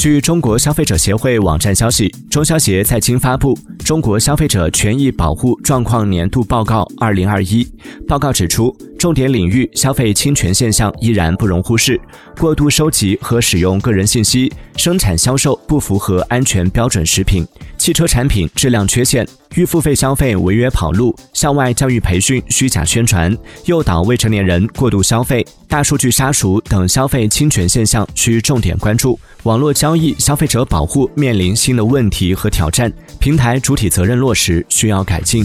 据中国消费者协会网站消息，中消协在京发布《中国消费者权益保护状况年度报告（二零二一）》。报告指出，重点领域消费侵权现象依然不容忽视：过度收集和使用个人信息，生产销售不符合安全标准食品，汽车产品质量缺陷。预付费消费违约跑路、校外教育培训虚假宣传、诱导未成年人过度消费、大数据杀熟等消费侵权现象需重点关注。网络交易消费者保护面临新的问题和挑战，平台主体责任落实需要改进。